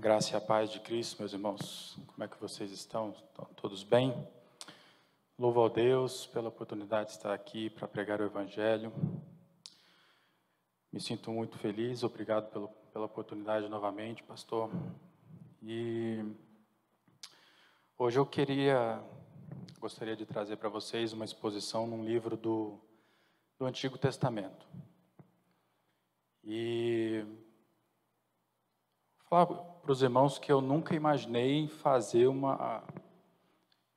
Graça e a paz de Cristo, meus irmãos. Como é que vocês estão? Estão todos bem? Louvo ao Deus pela oportunidade de estar aqui para pregar o Evangelho. Me sinto muito feliz, obrigado pelo, pela oportunidade novamente, pastor. E hoje eu queria, gostaria de trazer para vocês uma exposição num livro do, do Antigo Testamento. E falar para os irmãos que eu nunca imaginei fazer uma,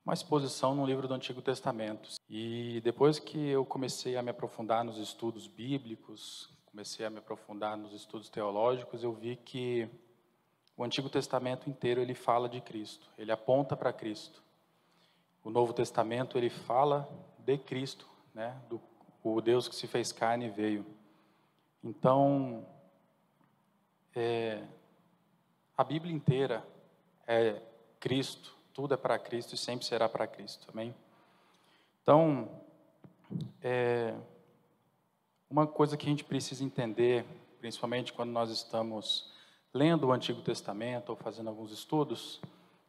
uma exposição no livro do Antigo Testamento. E depois que eu comecei a me aprofundar nos estudos bíblicos, comecei a me aprofundar nos estudos teológicos, eu vi que o Antigo Testamento inteiro ele fala de Cristo, ele aponta para Cristo. O Novo Testamento ele fala de Cristo, né, do o Deus que se fez carne veio. Então, é, a Bíblia inteira é Cristo, tudo é para Cristo e sempre será para Cristo, amém? Então, é, uma coisa que a gente precisa entender, principalmente quando nós estamos lendo o Antigo Testamento ou fazendo alguns estudos,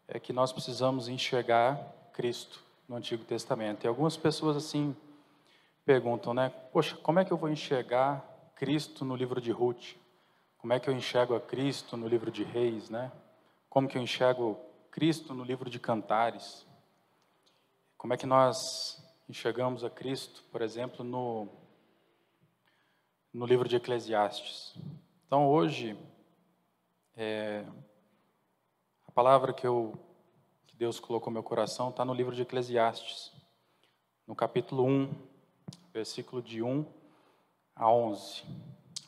é que nós precisamos enxergar Cristo no Antigo Testamento. E algumas pessoas assim perguntam, né? Poxa, como é que eu vou enxergar Cristo no livro de Ruth? Como é que eu enxergo a Cristo no livro de Reis, né? Como que eu enxergo Cristo no livro de Cantares? Como é que nós enxergamos a Cristo, por exemplo, no no livro de Eclesiastes? Então, hoje é, a palavra que eu que Deus colocou no meu coração está no livro de Eclesiastes, no capítulo 1, versículo de 1 a 11.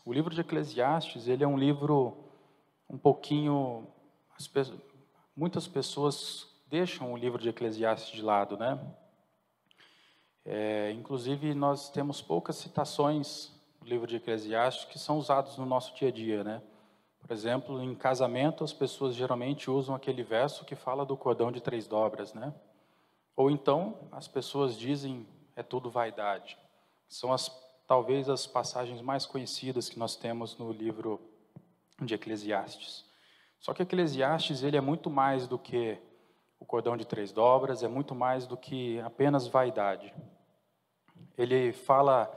O livro de Eclesiastes, ele é um livro um pouquinho pessoas, muitas pessoas deixam o livro de Eclesiastes de lado, né? É, inclusive nós temos poucas citações do livro de Eclesiastes que são usados no nosso dia a dia, né? Por exemplo, em casamento as pessoas geralmente usam aquele verso que fala do cordão de três dobras, né? Ou então as pessoas dizem é tudo vaidade. São as talvez as passagens mais conhecidas que nós temos no livro de Eclesiastes. Só que Eclesiastes ele é muito mais do que o cordão de três dobras, é muito mais do que apenas vaidade. Ele fala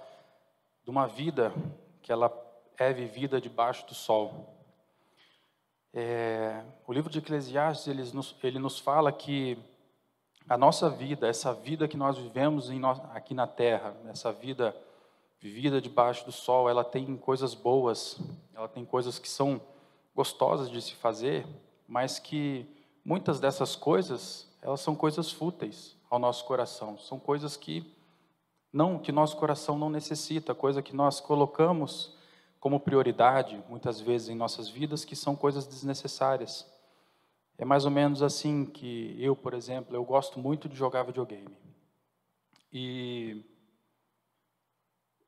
de uma vida que ela é vivida debaixo do sol. É, o livro de Eclesiastes ele nos, ele nos fala que a nossa vida, essa vida que nós vivemos no, aqui na Terra, essa vida vivida debaixo do sol, ela tem coisas boas, ela tem coisas que são gostosas de se fazer, mas que muitas dessas coisas, elas são coisas fúteis ao nosso coração, são coisas que não que nosso coração não necessita, coisa que nós colocamos como prioridade muitas vezes em nossas vidas, que são coisas desnecessárias. É mais ou menos assim que eu, por exemplo, eu gosto muito de jogar videogame. E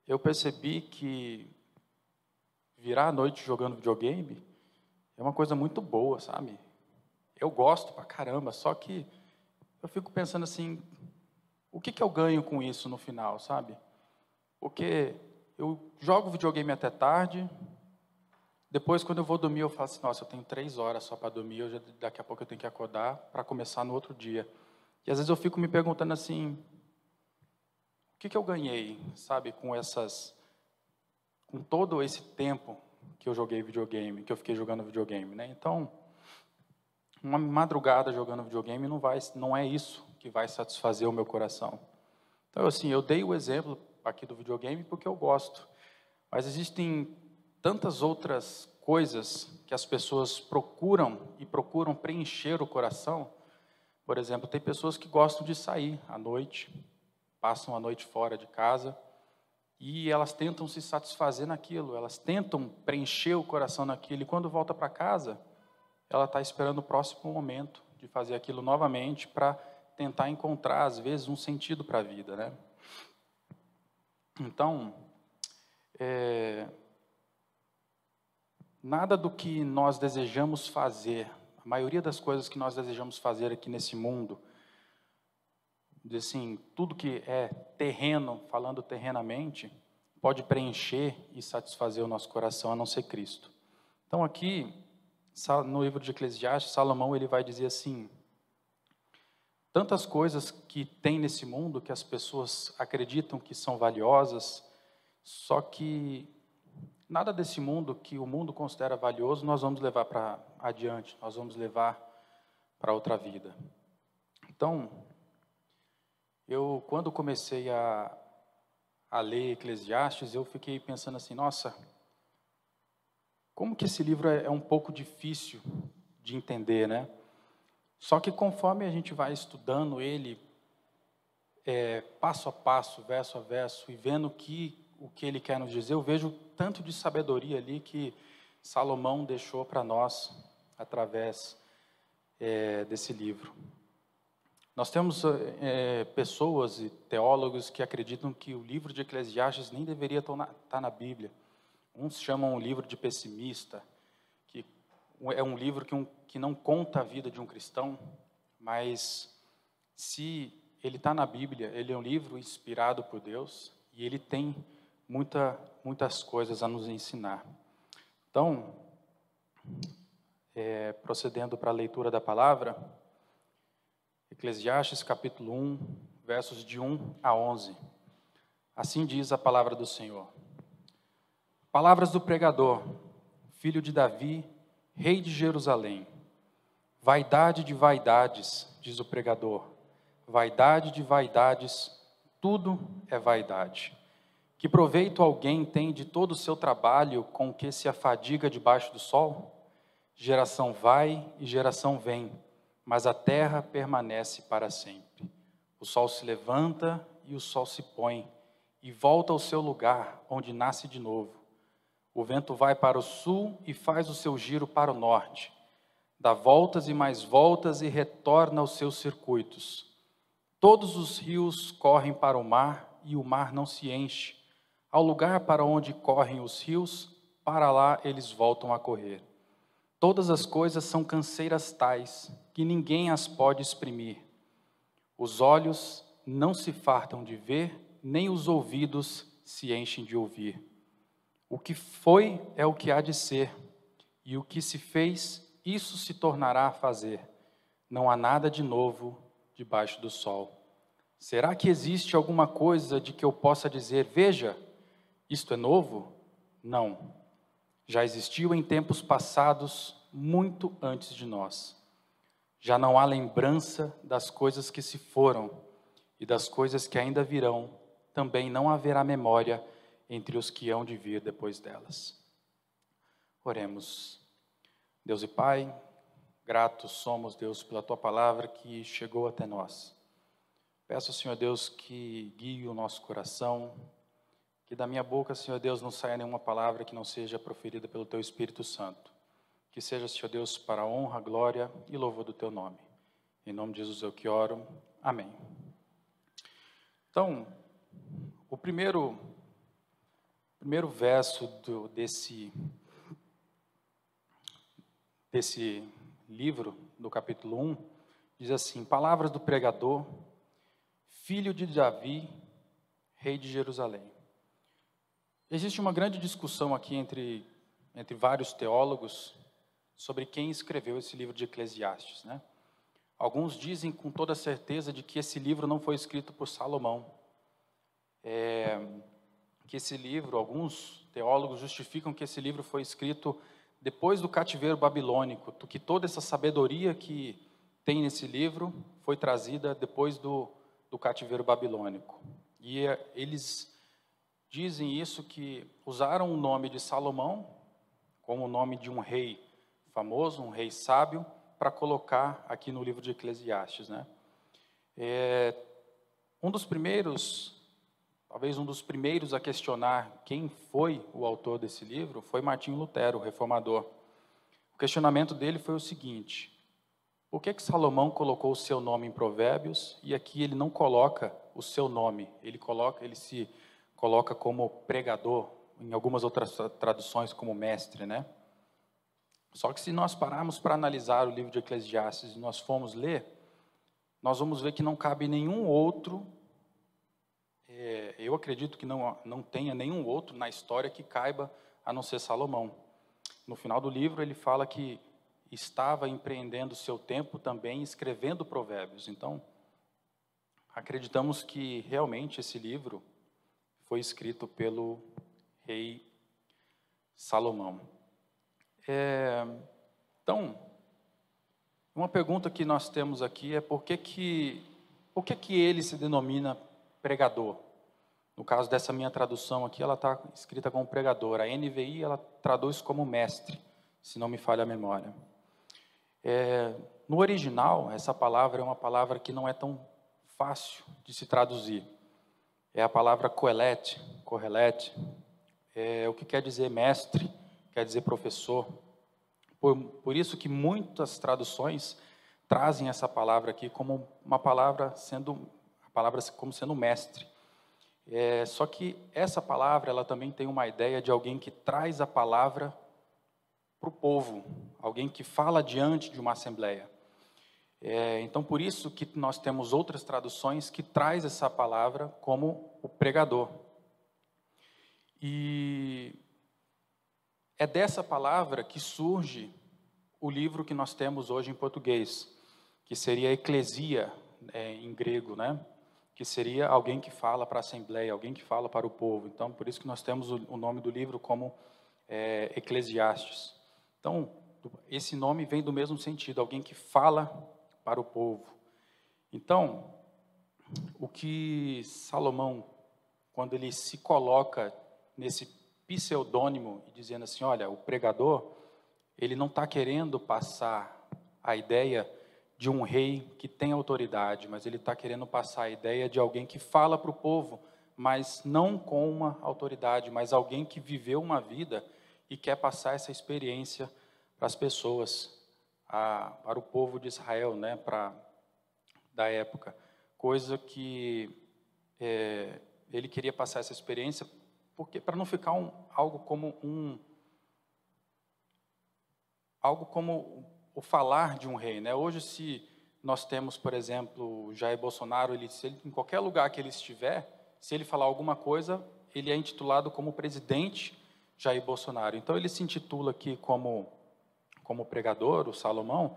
eu percebi que virar a noite jogando videogame é uma coisa muito boa, sabe? Eu gosto pra caramba, só que eu fico pensando assim, o que, que eu ganho com isso no final, sabe? Porque eu jogo videogame até tarde, depois quando eu vou dormir eu falo assim, nossa, eu tenho três horas só para dormir, eu já, daqui a pouco eu tenho que acordar para começar no outro dia. E às vezes eu fico me perguntando assim, o que, que eu ganhei, sabe, com essas, com todo esse tempo que eu joguei videogame, que eu fiquei jogando videogame, né? Então, uma madrugada jogando videogame não vai, não é isso que vai satisfazer o meu coração. Então, assim, eu dei o exemplo aqui do videogame porque eu gosto, mas existem tantas outras coisas que as pessoas procuram e procuram preencher o coração. Por exemplo, tem pessoas que gostam de sair à noite, passam a noite fora de casa e elas tentam se satisfazer naquilo, elas tentam preencher o coração naquilo, e quando volta para casa, ela está esperando o próximo momento de fazer aquilo novamente para tentar encontrar, às vezes, um sentido para a vida, né? Então, é, nada do que nós desejamos fazer, a maioria das coisas que nós desejamos fazer aqui nesse mundo, assim, tudo que é terreno, falando terrenamente, pode preencher e satisfazer o nosso coração, a não ser Cristo. Então aqui, no livro de Eclesiastes, Salomão ele vai dizer assim: tantas coisas que tem nesse mundo que as pessoas acreditam que são valiosas, só que nada desse mundo que o mundo considera valioso nós vamos levar para adiante, nós vamos levar para outra vida. Então, eu quando comecei a, a ler Eclesiastes, eu fiquei pensando assim, nossa, como que esse livro é, é um pouco difícil de entender, né? Só que conforme a gente vai estudando ele é, passo a passo, verso a verso, e vendo que, o que ele quer nos dizer, eu vejo tanto de sabedoria ali que Salomão deixou para nós através é, desse livro. Nós temos é, pessoas e teólogos que acreditam que o livro de Eclesiastes nem deveria estar na, estar na Bíblia. Uns chamam o livro de pessimista, que é um livro que, um, que não conta a vida de um cristão, mas se ele está na Bíblia, ele é um livro inspirado por Deus e ele tem muita, muitas coisas a nos ensinar. Então, é, procedendo para a leitura da palavra, Eclesiastes capítulo 1, versos de 1 a 11. Assim diz a palavra do Senhor. Palavras do pregador, filho de Davi, rei de Jerusalém. Vaidade de vaidades, diz o pregador. Vaidade de vaidades, tudo é vaidade. Que proveito alguém tem de todo o seu trabalho com que se afadiga debaixo do sol? Geração vai e geração vem, mas a terra permanece para sempre. O sol se levanta e o sol se põe, e volta ao seu lugar, onde nasce de novo. O vento vai para o sul e faz o seu giro para o norte. Dá voltas e mais voltas e retorna aos seus circuitos. Todos os rios correm para o mar e o mar não se enche. Ao lugar para onde correm os rios, para lá eles voltam a correr. Todas as coisas são canseiras tais que ninguém as pode exprimir. Os olhos não se fartam de ver, nem os ouvidos se enchem de ouvir. O que foi é o que há de ser, e o que se fez, isso se tornará a fazer. Não há nada de novo debaixo do sol. Será que existe alguma coisa de que eu possa dizer, veja, isto é novo? Não. Já existiu em tempos passados, muito antes de nós. Já não há lembrança das coisas que se foram e das coisas que ainda virão, também não haverá memória entre os que hão de vir depois delas. Oremos. Deus e Pai, gratos somos, Deus, pela tua palavra que chegou até nós. Peço, Senhor Deus, que guie o nosso coração, que da minha boca, Senhor Deus, não saia nenhuma palavra que não seja proferida pelo teu Espírito Santo. Que seja, Senhor Deus, para a honra, glória e louvor do teu nome. Em nome de Jesus eu que oro. Amém. Então, o primeiro primeiro verso do, desse, desse livro, do capítulo 1, diz assim: Palavras do pregador, filho de Davi, rei de Jerusalém. Existe uma grande discussão aqui entre, entre vários teólogos sobre quem escreveu esse livro de Eclesiastes. Né? Alguns dizem com toda certeza de que esse livro não foi escrito por Salomão. É, que esse livro, alguns teólogos justificam que esse livro foi escrito depois do cativeiro babilônico, que toda essa sabedoria que tem nesse livro foi trazida depois do, do cativeiro babilônico. E eh, eles dizem isso que usaram o nome de Salomão como o nome de um rei famoso, um rei sábio, para colocar aqui no livro de Eclesiastes, né? É, um dos primeiros Talvez um dos primeiros a questionar quem foi o autor desse livro foi Martinho Lutero, o reformador. O questionamento dele foi o seguinte: por que, que Salomão colocou o seu nome em Provérbios e aqui ele não coloca o seu nome? Ele coloca, ele se coloca como pregador, em algumas outras traduções como mestre, né? Só que se nós pararmos para analisar o livro de Eclesiastes e nós formos ler, nós vamos ver que não cabe nenhum outro é, eu acredito que não, não tenha nenhum outro na história que caiba a não ser Salomão. No final do livro, ele fala que estava empreendendo seu tempo também escrevendo provérbios. Então, acreditamos que realmente esse livro foi escrito pelo rei Salomão. É, então, uma pergunta que nós temos aqui é por que que, por que, que ele se denomina pregador? No caso dessa minha tradução aqui, ela está escrita como pregador. A NVI, ela traduz como mestre, se não me falha a memória. É, no original, essa palavra é uma palavra que não é tão fácil de se traduzir. É a palavra coelete, correlete, é, o que quer dizer mestre, quer dizer professor. Por, por isso que muitas traduções trazem essa palavra aqui como uma palavra sendo a palavra como sendo mestre. É, só que essa palavra ela também tem uma ideia de alguém que traz a palavra para o povo, alguém que fala diante de uma assembleia. É, então, por isso que nós temos outras traduções que traz essa palavra como o pregador. E é dessa palavra que surge o livro que nós temos hoje em português, que seria eclesia é, em grego, né? Que seria alguém que fala para a assembleia, alguém que fala para o povo. Então, por isso que nós temos o, nome do livro como é, Eclesiastes. Então, esse nome vem do mesmo sentido, alguém que fala para o povo. Então, o que Salomão, quando ele se coloca nesse pseudônimo e dizendo assim: olha, o pregador, ele não está querendo passar a ideia de um rei que tem autoridade, mas ele está querendo passar a ideia de alguém que fala para o povo, mas não com uma autoridade, mas alguém que viveu uma vida e quer passar essa experiência para as pessoas, a, para o povo de Israel, né, para da época, coisa que é, ele queria passar essa experiência porque para não ficar um, algo como um algo como o falar de um rei, né? Hoje se nós temos, por exemplo, Jair Bolsonaro, ele, ele, em qualquer lugar que ele estiver, se ele falar alguma coisa, ele é intitulado como presidente Jair Bolsonaro. Então ele se intitula aqui como como pregador, o Salomão,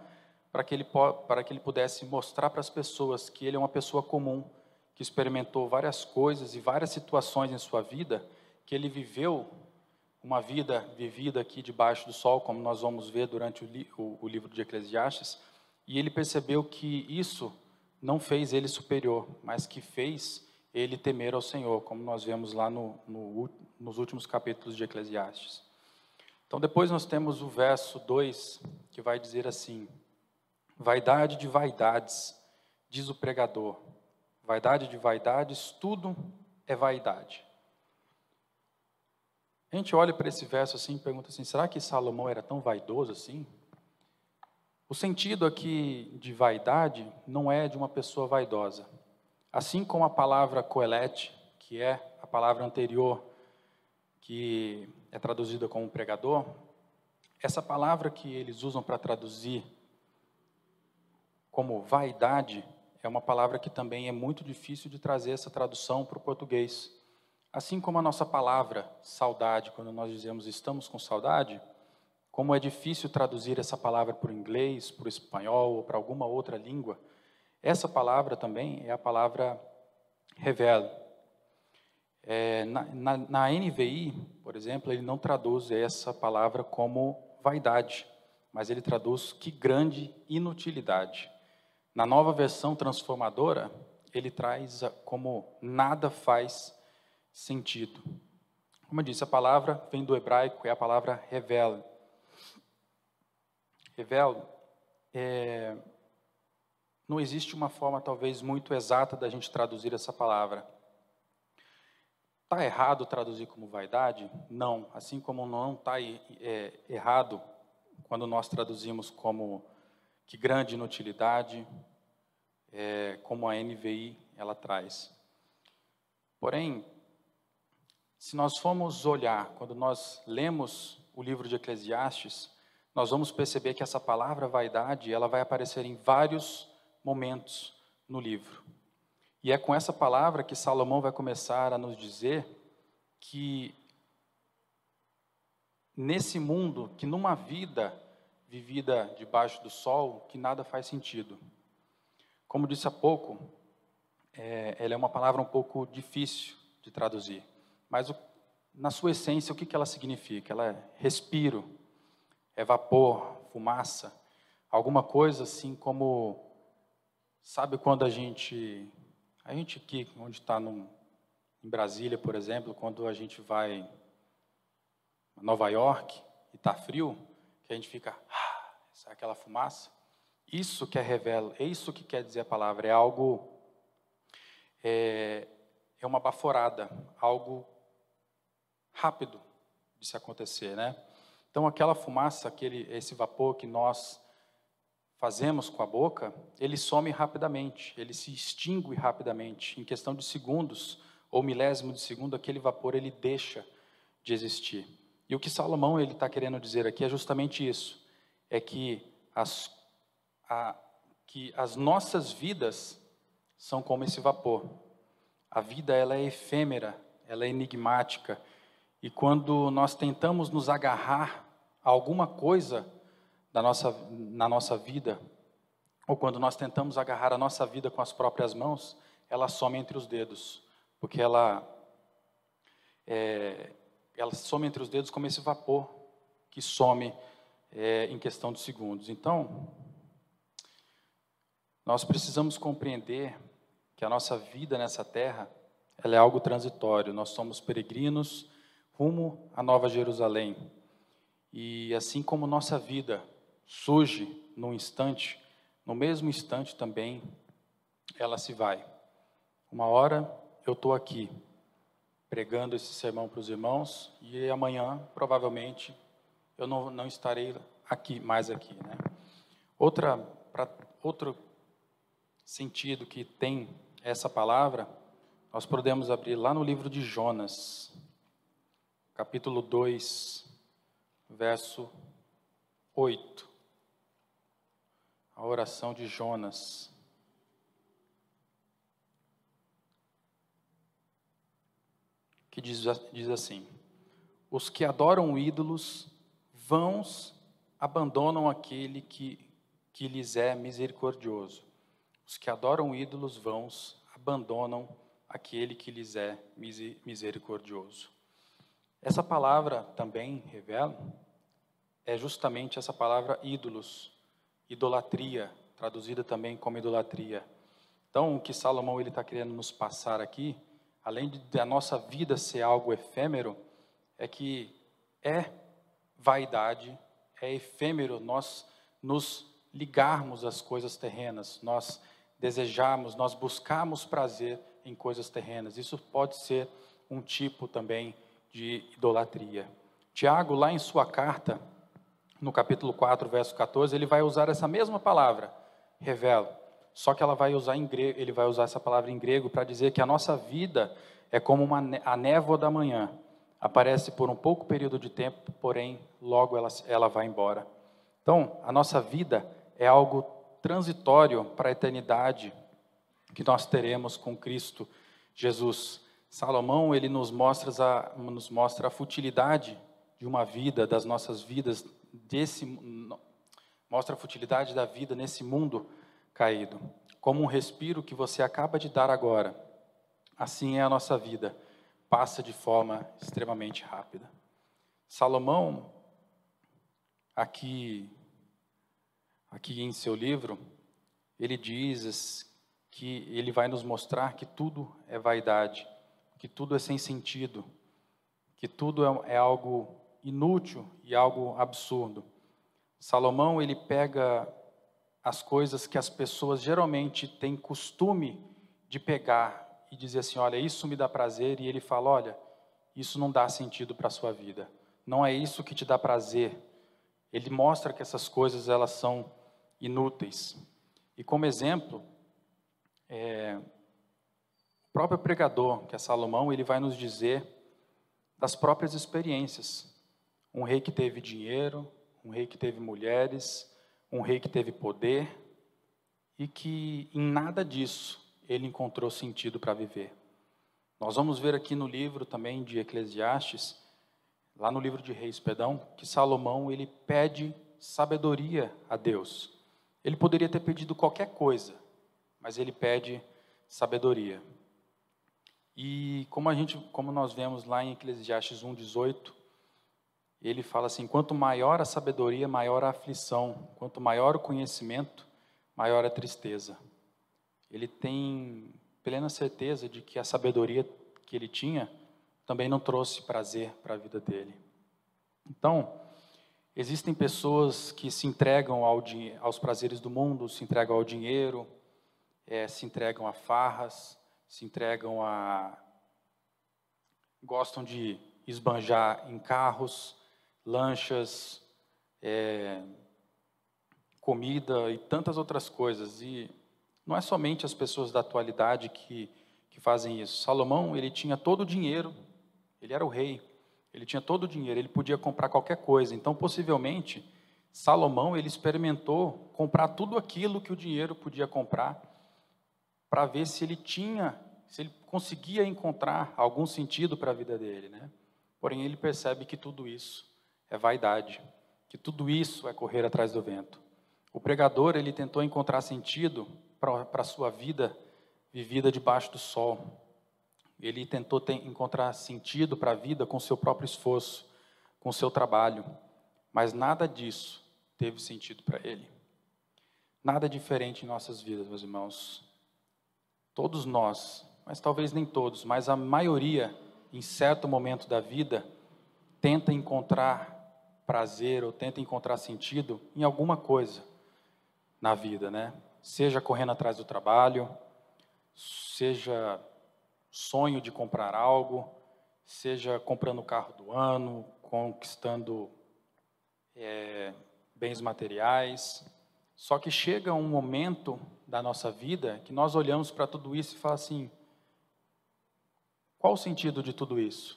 para que ele para que ele pudesse mostrar para as pessoas que ele é uma pessoa comum, que experimentou várias coisas e várias situações em sua vida que ele viveu uma vida vivida aqui debaixo do sol, como nós vamos ver durante o, li o, o livro de Eclesiastes, e ele percebeu que isso não fez ele superior, mas que fez ele temer ao Senhor, como nós vemos lá no, no, nos últimos capítulos de Eclesiastes. Então, depois nós temos o verso 2, que vai dizer assim: Vaidade de vaidades, diz o pregador. Vaidade de vaidades, tudo é vaidade. A gente olha para esse verso assim e pergunta assim: será que Salomão era tão vaidoso assim? O sentido aqui de vaidade não é de uma pessoa vaidosa. Assim como a palavra coelete, que é a palavra anterior, que é traduzida como pregador, essa palavra que eles usam para traduzir como vaidade é uma palavra que também é muito difícil de trazer essa tradução para o português. Assim como a nossa palavra saudade, quando nós dizemos estamos com saudade, como é difícil traduzir essa palavra para o inglês, para o espanhol ou para alguma outra língua, essa palavra também é a palavra revela. É, na, na, na NVI, por exemplo, ele não traduz essa palavra como vaidade, mas ele traduz que grande inutilidade. Na nova versão transformadora, ele traz como nada faz sentido. Como eu disse, a palavra vem do hebraico, é a palavra revela. Revela, é, não existe uma forma talvez muito exata da gente traduzir essa palavra. Está errado traduzir como vaidade? Não. Assim como não está é, errado quando nós traduzimos como que grande inutilidade, é, como a NVI ela traz. Porém, se nós formos olhar, quando nós lemos o livro de Eclesiastes, nós vamos perceber que essa palavra vaidade, ela vai aparecer em vários momentos no livro. E é com essa palavra que Salomão vai começar a nos dizer que nesse mundo, que numa vida vivida debaixo do sol que nada faz sentido. Como disse há pouco, é, ela é uma palavra um pouco difícil de traduzir, mas o, na sua essência, o que, que ela significa? Ela é respiro, é vapor, fumaça, alguma coisa assim como, sabe quando a gente, a gente aqui, onde está em Brasília, por exemplo, quando a gente vai a Nova York e está frio, que a gente fica, ah, aquela fumaça? Isso que é revela, é isso que quer dizer a palavra, é algo, é, é uma baforada, algo rápido de se acontecer, né? Então aquela fumaça, aquele, esse vapor que nós fazemos com a boca, ele some rapidamente, ele se extingue rapidamente, em questão de segundos ou milésimo de segundo, aquele vapor ele deixa de existir. E o que Salomão ele está querendo dizer aqui é justamente isso, é que as, a, que as nossas vidas são como esse vapor. A vida ela é efêmera, ela é enigmática, e quando nós tentamos nos agarrar a alguma coisa da nossa, na nossa vida, ou quando nós tentamos agarrar a nossa vida com as próprias mãos, ela some entre os dedos, porque ela, é, ela some entre os dedos como esse vapor que some é, em questão de segundos. Então, nós precisamos compreender que a nossa vida nessa terra ela é algo transitório. Nós somos peregrinos rumo à Nova Jerusalém. E assim como nossa vida surge num instante, no mesmo instante também ela se vai. Uma hora eu estou aqui pregando esse sermão para os irmãos e amanhã provavelmente eu não, não estarei aqui mais aqui, né? Outra para outro sentido que tem essa palavra, nós podemos abrir lá no livro de Jonas, capítulo 2, verso 8 a oração de Jonas. Que diz, diz assim: Os que adoram ídolos, vãos abandonam aquele que, que lhes é misericordioso. Os que adoram ídolos, vãos abandonam aquele que lhes é misericordioso. Essa palavra também revela, é justamente essa palavra ídolos, idolatria, traduzida também como idolatria. Então, o que Salomão ele está querendo nos passar aqui, além de a nossa vida ser algo efêmero, é que é vaidade, é efêmero nós nos ligarmos às coisas terrenas, nós desejarmos, nós buscarmos prazer em coisas terrenas. Isso pode ser um tipo também de idolatria. Tiago, lá em sua carta, no capítulo 4, verso 14, ele vai usar essa mesma palavra, revelo. Só que ela vai usar em grego, ele vai usar essa palavra em grego para dizer que a nossa vida é como uma, a névoa da manhã. Aparece por um pouco período de tempo, porém logo ela, ela vai embora. Então, a nossa vida é algo transitório para a eternidade que nós teremos com Cristo Jesus. Salomão ele nos mostra a, nos mostra a futilidade de uma vida, das nossas vidas desse mostra a futilidade da vida nesse mundo caído. Como um respiro que você acaba de dar agora, assim é a nossa vida, passa de forma extremamente rápida. Salomão, aqui, aqui em seu livro, ele diz que ele vai nos mostrar que tudo é vaidade, que tudo é sem sentido, que tudo é, é algo inútil e algo absurdo. Salomão ele pega as coisas que as pessoas geralmente têm costume de pegar e dizer assim, olha, isso me dá prazer, e ele fala, olha, isso não dá sentido para a sua vida. Não é isso que te dá prazer. Ele mostra que essas coisas elas são inúteis. E como exemplo, é, próprio pregador, que é Salomão, ele vai nos dizer das próprias experiências. Um rei que teve dinheiro, um rei que teve mulheres, um rei que teve poder e que em nada disso ele encontrou sentido para viver. Nós vamos ver aqui no livro também de Eclesiastes, lá no livro de Reis, perdão, que Salomão ele pede sabedoria a Deus. Ele poderia ter pedido qualquer coisa, mas ele pede sabedoria. E como a gente, como nós vemos lá em Eclesiastes 1:18, ele fala assim: quanto maior a sabedoria, maior a aflição; quanto maior o conhecimento, maior a tristeza. Ele tem plena certeza de que a sabedoria que ele tinha também não trouxe prazer para a vida dele. Então, existem pessoas que se entregam ao, aos prazeres do mundo, se entregam ao dinheiro, é, se entregam a farras, se entregam a. gostam de esbanjar em carros, lanchas, é, comida e tantas outras coisas. E não é somente as pessoas da atualidade que, que fazem isso. Salomão, ele tinha todo o dinheiro, ele era o rei, ele tinha todo o dinheiro, ele podia comprar qualquer coisa. Então, possivelmente, Salomão, ele experimentou comprar tudo aquilo que o dinheiro podia comprar, para ver se ele tinha, se ele conseguia encontrar algum sentido para a vida dele, né? Porém, ele percebe que tudo isso é vaidade, que tudo isso é correr atrás do vento. O pregador, ele tentou encontrar sentido para a sua vida vivida debaixo do sol. Ele tentou ter, encontrar sentido para a vida com seu próprio esforço, com seu trabalho, mas nada disso teve sentido para ele. Nada diferente em nossas vidas, meus irmãos. Todos nós, mas talvez nem todos, mas a maioria, em certo momento da vida, tenta encontrar prazer ou tenta encontrar sentido em alguma coisa na vida, né? Seja correndo atrás do trabalho, seja sonho de comprar algo, seja comprando o carro do ano, conquistando é, bens materiais. Só que chega um momento da nossa vida que nós olhamos para tudo isso e fala assim: qual o sentido de tudo isso?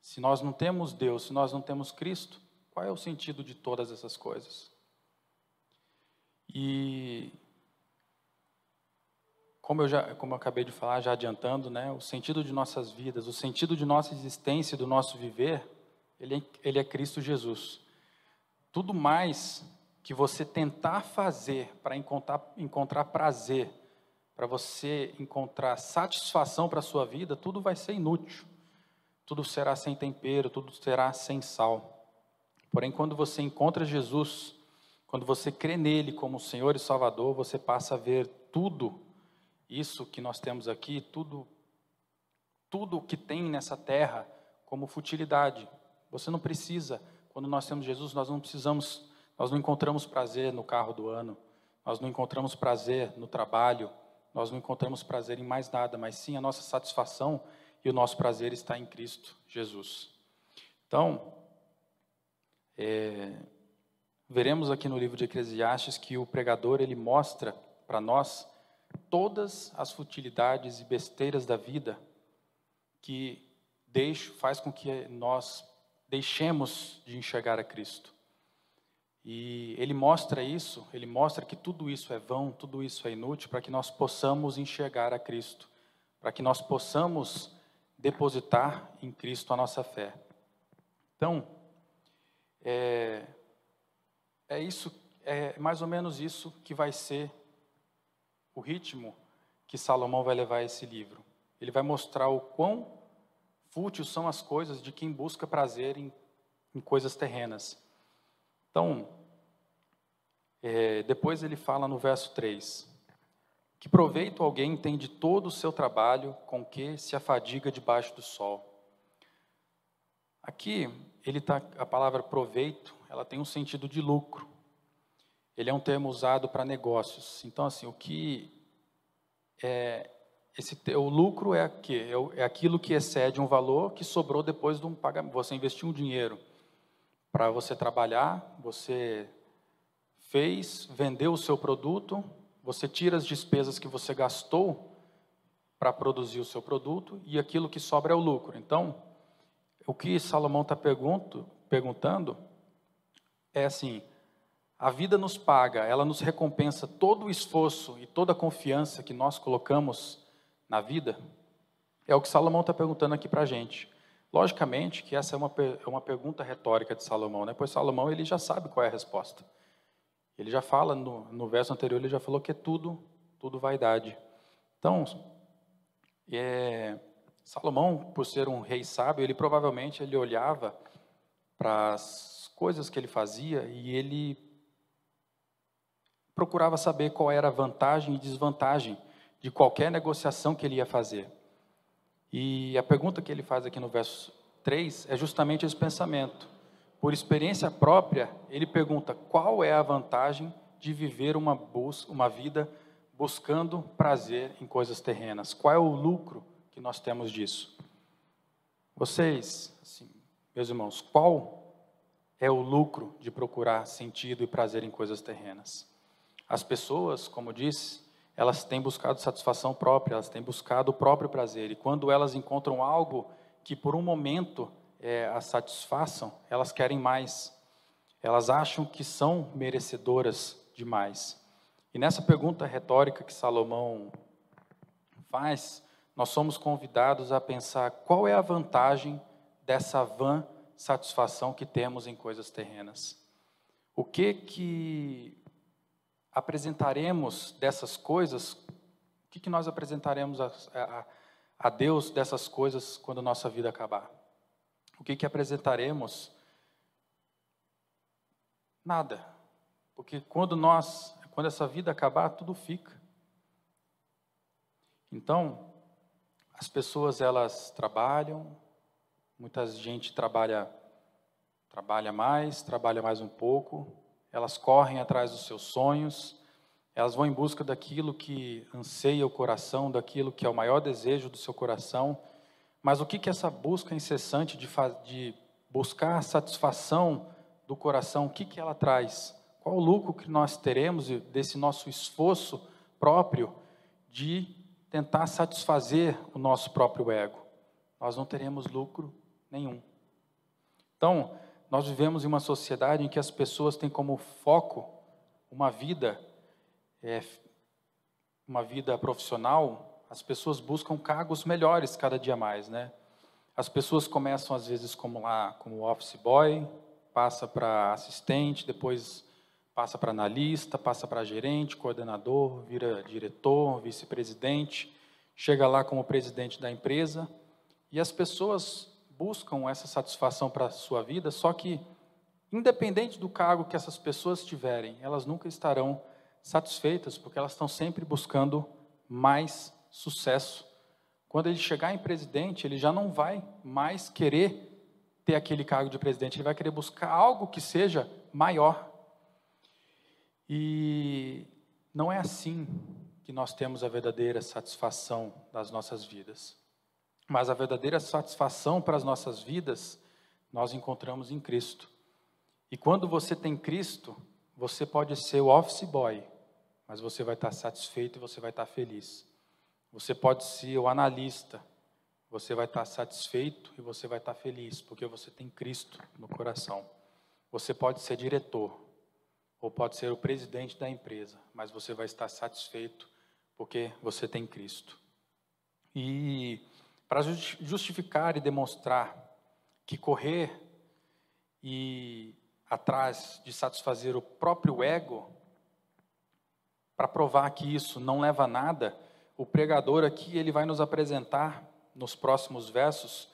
Se nós não temos Deus, se nós não temos Cristo, qual é o sentido de todas essas coisas? E como eu já, como eu acabei de falar, já adiantando, né, o sentido de nossas vidas, o sentido de nossa existência, do nosso viver, ele é, ele é Cristo Jesus. Tudo mais que você tentar fazer para encontrar, encontrar prazer, para você encontrar satisfação para a sua vida, tudo vai ser inútil. Tudo será sem tempero, tudo será sem sal. Porém, quando você encontra Jesus, quando você crê nele como Senhor e Salvador, você passa a ver tudo isso que nós temos aqui, tudo tudo que tem nessa terra como futilidade. Você não precisa, quando nós temos Jesus, nós não precisamos, nós não encontramos prazer no carro do ano, nós não encontramos prazer no trabalho, nós não encontramos prazer em mais nada, mas sim a nossa satisfação e o nosso prazer está em Cristo Jesus. Então, é, veremos aqui no livro de Eclesiastes que o pregador ele mostra para nós todas as futilidades e besteiras da vida que deixo, faz com que nós deixemos de enxergar a Cristo. E ele mostra isso, ele mostra que tudo isso é vão, tudo isso é inútil, para que nós possamos enxergar a Cristo, para que nós possamos depositar em Cristo a nossa fé. Então, é, é isso, é mais ou menos isso que vai ser o ritmo que Salomão vai levar esse livro. Ele vai mostrar o quão fúteis são as coisas de quem busca prazer em, em coisas terrenas. Então, é, depois ele fala no verso 3: Que proveito alguém tem de todo o seu trabalho com que se afadiga debaixo do sol? Aqui, ele tá, a palavra proveito, ela tem um sentido de lucro. Ele é um termo usado para negócios. Então, assim, o que é esse o lucro é, que, é, é aquilo que excede um valor que sobrou depois de um pagamento. Você investiu um dinheiro para você trabalhar, você fez, vendeu o seu produto, você tira as despesas que você gastou para produzir o seu produto e aquilo que sobra é o lucro. Então, o que Salomão está perguntando é assim: a vida nos paga, ela nos recompensa todo o esforço e toda a confiança que nós colocamos na vida? É o que Salomão está perguntando aqui para a gente. Logicamente que essa é uma, é uma pergunta retórica de Salomão, né? pois Salomão ele já sabe qual é a resposta. Ele já fala, no, no verso anterior, ele já falou que é tudo, tudo vaidade. Então, é, Salomão, por ser um rei sábio, ele provavelmente ele olhava para as coisas que ele fazia e ele procurava saber qual era a vantagem e desvantagem de qualquer negociação que ele ia fazer. E a pergunta que ele faz aqui no verso 3 é justamente esse pensamento. Por experiência própria, ele pergunta qual é a vantagem de viver uma, uma vida buscando prazer em coisas terrenas. Qual é o lucro que nós temos disso? Vocês, assim, meus irmãos, qual é o lucro de procurar sentido e prazer em coisas terrenas? As pessoas, como disse, elas têm buscado satisfação própria, elas têm buscado o próprio prazer. E quando elas encontram algo que por um momento é, as satisfaçam, elas querem mais. Elas acham que são merecedoras de mais. E nessa pergunta retórica que Salomão faz, nós somos convidados a pensar qual é a vantagem dessa vã satisfação que temos em coisas terrenas. O que que apresentaremos dessas coisas, o que, que nós apresentaremos a, a, a, Deus dessas coisas quando nossa vida acabar? O que, que apresentaremos? Nada. Porque quando nós, quando essa vida acabar, tudo fica. Então, as pessoas elas trabalham, muita gente trabalha trabalha mais, trabalha mais um pouco, elas correm atrás dos seus sonhos, elas vão em busca daquilo que anseia o coração, daquilo que é o maior desejo do seu coração. Mas o que que essa busca incessante de, de buscar a satisfação do coração, o que que ela traz? Qual o lucro que nós teremos desse nosso esforço próprio de tentar satisfazer o nosso próprio ego? Nós não teremos lucro nenhum. Então, nós vivemos em uma sociedade em que as pessoas têm como foco uma vida, é, uma vida profissional. As pessoas buscam cargos melhores cada dia mais, né? As pessoas começam às vezes como lá, como office boy, passa para assistente, depois passa para analista, passa para gerente, coordenador, vira diretor, vice-presidente, chega lá como presidente da empresa. E as pessoas buscam essa satisfação para a sua vida, só que, independente do cargo que essas pessoas tiverem, elas nunca estarão satisfeitas, porque elas estão sempre buscando mais sucesso. Quando ele chegar em presidente, ele já não vai mais querer ter aquele cargo de presidente, ele vai querer buscar algo que seja maior. E não é assim que nós temos a verdadeira satisfação das nossas vidas. Mas a verdadeira satisfação para as nossas vidas nós encontramos em Cristo. E quando você tem Cristo, você pode ser o office boy, mas você vai estar satisfeito e você vai estar feliz. Você pode ser o analista, você vai estar satisfeito e você vai estar feliz, porque você tem Cristo no coração. Você pode ser diretor, ou pode ser o presidente da empresa, mas você vai estar satisfeito porque você tem Cristo. E para justificar e demonstrar que correr e atrás de satisfazer o próprio ego, para provar que isso não leva a nada, o pregador aqui ele vai nos apresentar nos próximos versos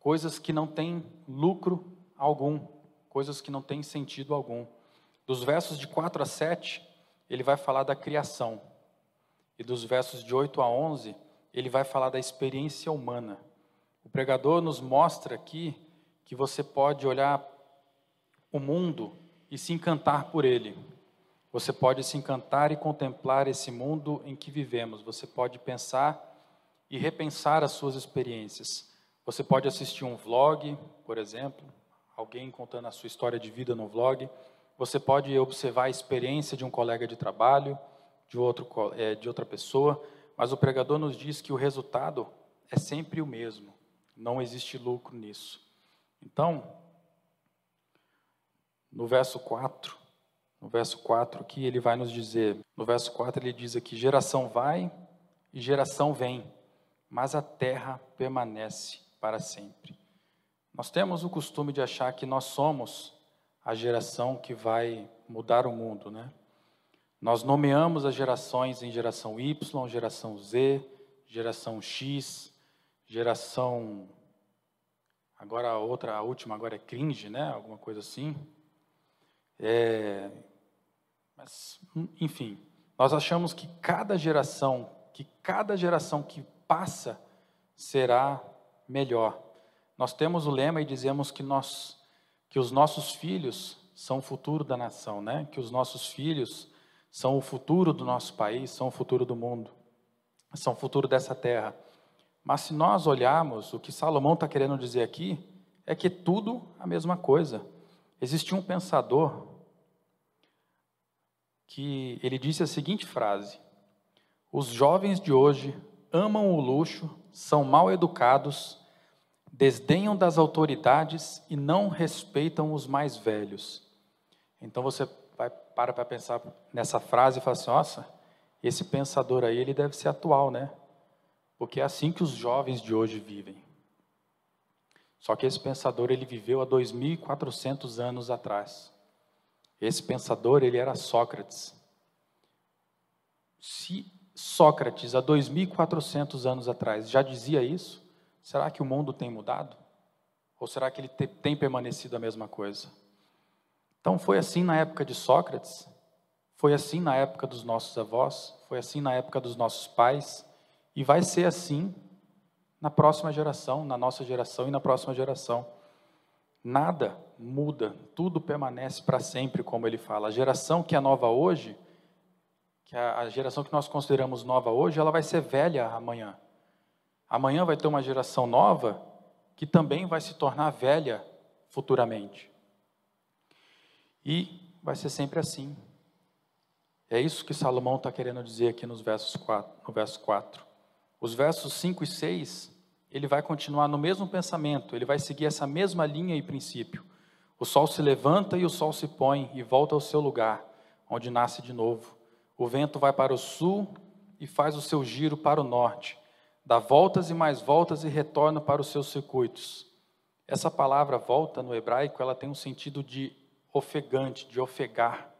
coisas que não têm lucro algum, coisas que não têm sentido algum. Dos versos de 4 a 7, ele vai falar da criação. E dos versos de 8 a 11, ele vai falar da experiência humana. O pregador nos mostra aqui que você pode olhar o mundo e se encantar por ele. Você pode se encantar e contemplar esse mundo em que vivemos. Você pode pensar e repensar as suas experiências. Você pode assistir um vlog, por exemplo, alguém contando a sua história de vida no vlog. Você pode observar a experiência de um colega de trabalho, de, outro, é, de outra pessoa. Mas o pregador nos diz que o resultado é sempre o mesmo, não existe lucro nisso. Então, no verso 4, no verso 4 aqui, ele vai nos dizer, no verso 4 ele diz aqui, geração vai e geração vem, mas a terra permanece para sempre. Nós temos o costume de achar que nós somos a geração que vai mudar o mundo, né? Nós nomeamos as gerações em geração Y, geração Z, geração X, geração. Agora a outra, a última agora é cringe, né? Alguma coisa assim. É, mas, enfim, nós achamos que cada geração, que cada geração que passa será melhor. Nós temos o lema e dizemos que nós, que os nossos filhos são o futuro da nação, né? Que os nossos filhos são o futuro do nosso país, são o futuro do mundo, são o futuro dessa terra. Mas se nós olharmos, o que Salomão está querendo dizer aqui é que tudo a mesma coisa. Existia um pensador que ele disse a seguinte frase: Os jovens de hoje amam o luxo, são mal educados, desdenham das autoridades e não respeitam os mais velhos. Então você para para pensar nessa frase e fala assim: nossa, esse pensador aí ele deve ser atual, né? Porque é assim que os jovens de hoje vivem. Só que esse pensador ele viveu há 2.400 anos atrás. Esse pensador ele era Sócrates. Se Sócrates há 2.400 anos atrás já dizia isso, será que o mundo tem mudado? Ou será que ele tem permanecido a mesma coisa? Então foi assim na época de Sócrates, foi assim na época dos nossos avós, foi assim na época dos nossos pais, e vai ser assim na próxima geração, na nossa geração e na próxima geração. Nada muda, tudo permanece para sempre, como ele fala. A geração que é nova hoje, que é a geração que nós consideramos nova hoje, ela vai ser velha amanhã. Amanhã vai ter uma geração nova que também vai se tornar velha futuramente. E vai ser sempre assim. É isso que Salomão está querendo dizer aqui nos versos 4, no verso 4. Os versos 5 e 6, ele vai continuar no mesmo pensamento, ele vai seguir essa mesma linha e princípio. O sol se levanta e o sol se põe e volta ao seu lugar, onde nasce de novo. O vento vai para o sul e faz o seu giro para o norte, dá voltas e mais voltas e retorna para os seus circuitos. Essa palavra volta no hebraico, ela tem um sentido de ofegante, de ofegar.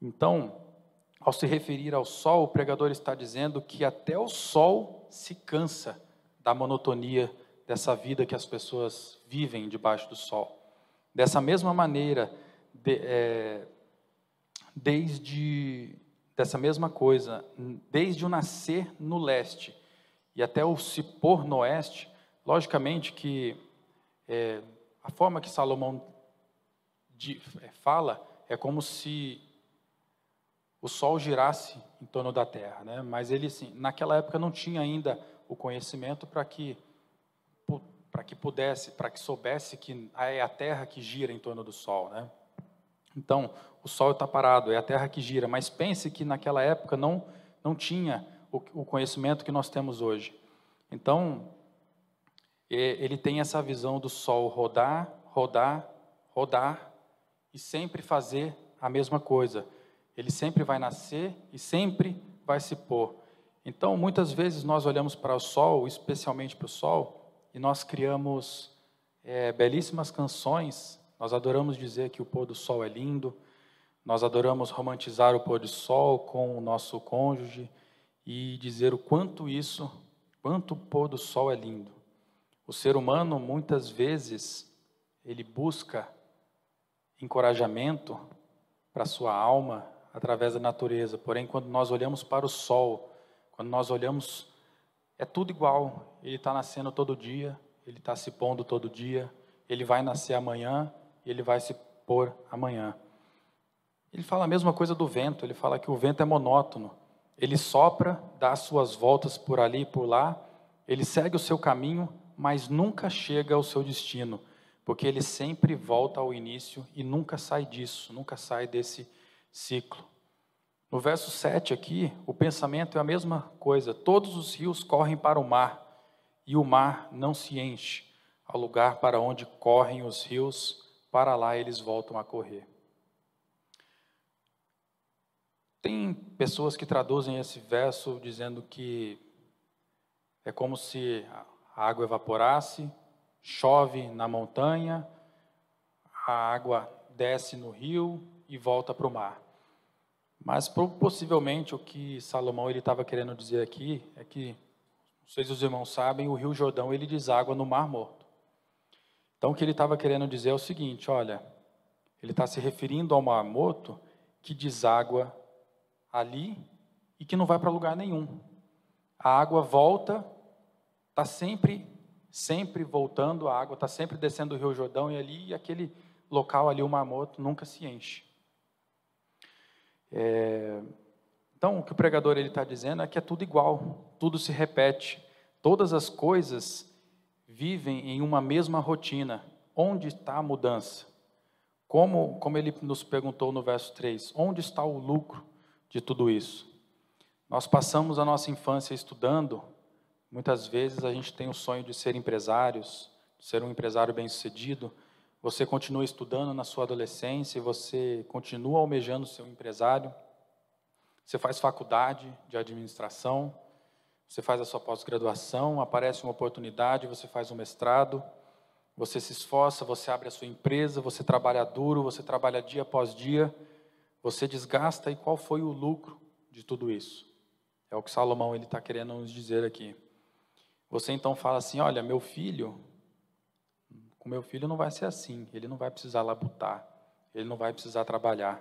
Então, ao se referir ao sol, o pregador está dizendo que até o sol se cansa da monotonia dessa vida que as pessoas vivem debaixo do sol. Dessa mesma maneira, de, é, desde dessa mesma coisa, desde o nascer no leste e até o se pôr no oeste, logicamente que é, a forma que Salomão de, é, fala é como se o Sol girasse em torno da Terra, né? Mas ele, assim, naquela época não tinha ainda o conhecimento para que para que pudesse, para que soubesse que é a Terra que gira em torno do Sol, né? Então, o Sol está parado, é a Terra que gira. Mas pense que naquela época não não tinha o, o conhecimento que nós temos hoje. Então, ele tem essa visão do Sol rodar, rodar, rodar e sempre fazer a mesma coisa. Ele sempre vai nascer e sempre vai se pôr. Então, muitas vezes nós olhamos para o sol, especialmente para o sol, e nós criamos é, belíssimas canções. Nós adoramos dizer que o pôr do sol é lindo, nós adoramos romantizar o pôr do sol com o nosso cônjuge e dizer o quanto isso, quanto o pôr do sol é lindo. O ser humano, muitas vezes, ele busca encorajamento para a sua alma através da natureza. Porém, quando nós olhamos para o sol, quando nós olhamos, é tudo igual. Ele está nascendo todo dia, ele está se pondo todo dia, ele vai nascer amanhã, ele vai se pôr amanhã. Ele fala a mesma coisa do vento, ele fala que o vento é monótono. Ele sopra, dá as suas voltas por ali e por lá, ele segue o seu caminho, mas nunca chega ao seu destino porque ele sempre volta ao início e nunca sai disso, nunca sai desse ciclo. No verso 7 aqui, o pensamento é a mesma coisa. Todos os rios correm para o mar, e o mar não se enche. Ao lugar para onde correm os rios, para lá eles voltam a correr. Tem pessoas que traduzem esse verso dizendo que é como se a água evaporasse chove na montanha, a água desce no rio e volta para o mar. Mas possivelmente o que Salomão ele estava querendo dizer aqui é que, se os irmãos sabem, o Rio Jordão ele deságua no Mar Morto. Então o que ele estava querendo dizer é o seguinte, olha, ele está se referindo ao Mar Morto que deságua ali e que não vai para lugar nenhum. A água volta, está sempre, sempre voltando, a água está sempre descendo o Rio Jordão e ali aquele local ali, o Mar Morto, nunca se enche. É, então, o que o pregador ele está dizendo é que é tudo igual, tudo se repete, todas as coisas vivem em uma mesma rotina. Onde está a mudança? Como, como ele nos perguntou no verso 3, onde está o lucro de tudo isso? Nós passamos a nossa infância estudando, muitas vezes a gente tem o sonho de ser empresários, de ser um empresário bem-sucedido, você continua estudando na sua adolescência, você continua almejando ser um empresário, você faz faculdade de administração, você faz a sua pós-graduação, aparece uma oportunidade, você faz um mestrado, você se esforça, você abre a sua empresa, você trabalha duro, você trabalha dia após dia, você desgasta e qual foi o lucro de tudo isso? É o que Salomão ele está querendo nos dizer aqui. Você então fala assim, olha, meu filho, com meu filho não vai ser assim. Ele não vai precisar labutar. Ele não vai precisar trabalhar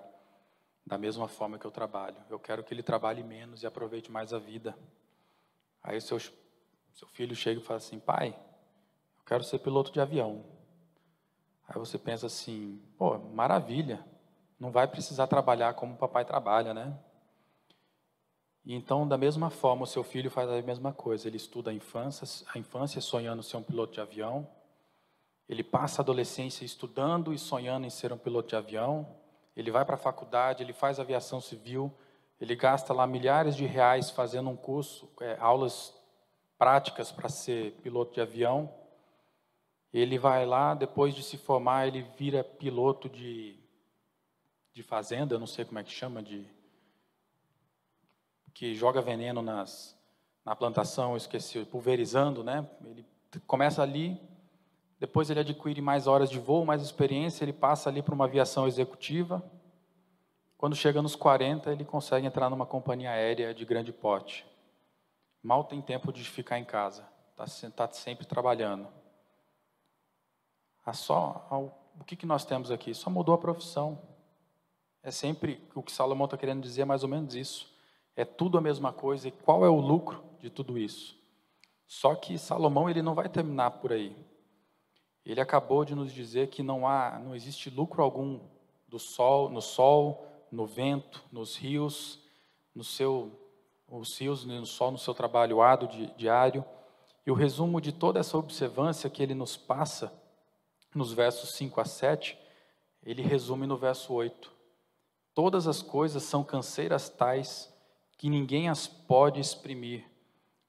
da mesma forma que eu trabalho. Eu quero que ele trabalhe menos e aproveite mais a vida. Aí seu, seu filho chega e fala assim, pai, eu quero ser piloto de avião. Aí você pensa assim, pô, maravilha. Não vai precisar trabalhar como o papai trabalha, né? Então, da mesma forma, o seu filho faz a mesma coisa. Ele estuda a infância, a infância sonhando ser um piloto de avião, ele passa a adolescência estudando e sonhando em ser um piloto de avião. Ele vai para a faculdade, ele faz aviação civil, ele gasta lá milhares de reais fazendo um curso, é, aulas práticas para ser piloto de avião. Ele vai lá, depois de se formar, ele vira piloto de, de fazenda, não sei como é que chama, de que joga veneno nas, na plantação, esqueci, pulverizando, né? Ele começa ali, depois ele adquire mais horas de voo, mais experiência, ele passa ali para uma aviação executiva. Quando chega nos 40, ele consegue entrar numa companhia aérea de grande porte. Mal tem tempo de ficar em casa, está tá sempre trabalhando. A só, o que, que nós temos aqui? Só mudou a profissão. É sempre o que Salomão está querendo dizer, é mais ou menos isso. É tudo a mesma coisa. E qual é o lucro de tudo isso? Só que Salomão ele não vai terminar por aí. Ele acabou de nos dizer que não há, não existe lucro algum do sol, no sol, no vento, nos rios, no seu, os rios no sol, no seu trabalho árduo diário. E o resumo de toda essa observância que ele nos passa nos versos 5 a 7, ele resume no verso 8. Todas as coisas são canseiras tais que ninguém as pode exprimir.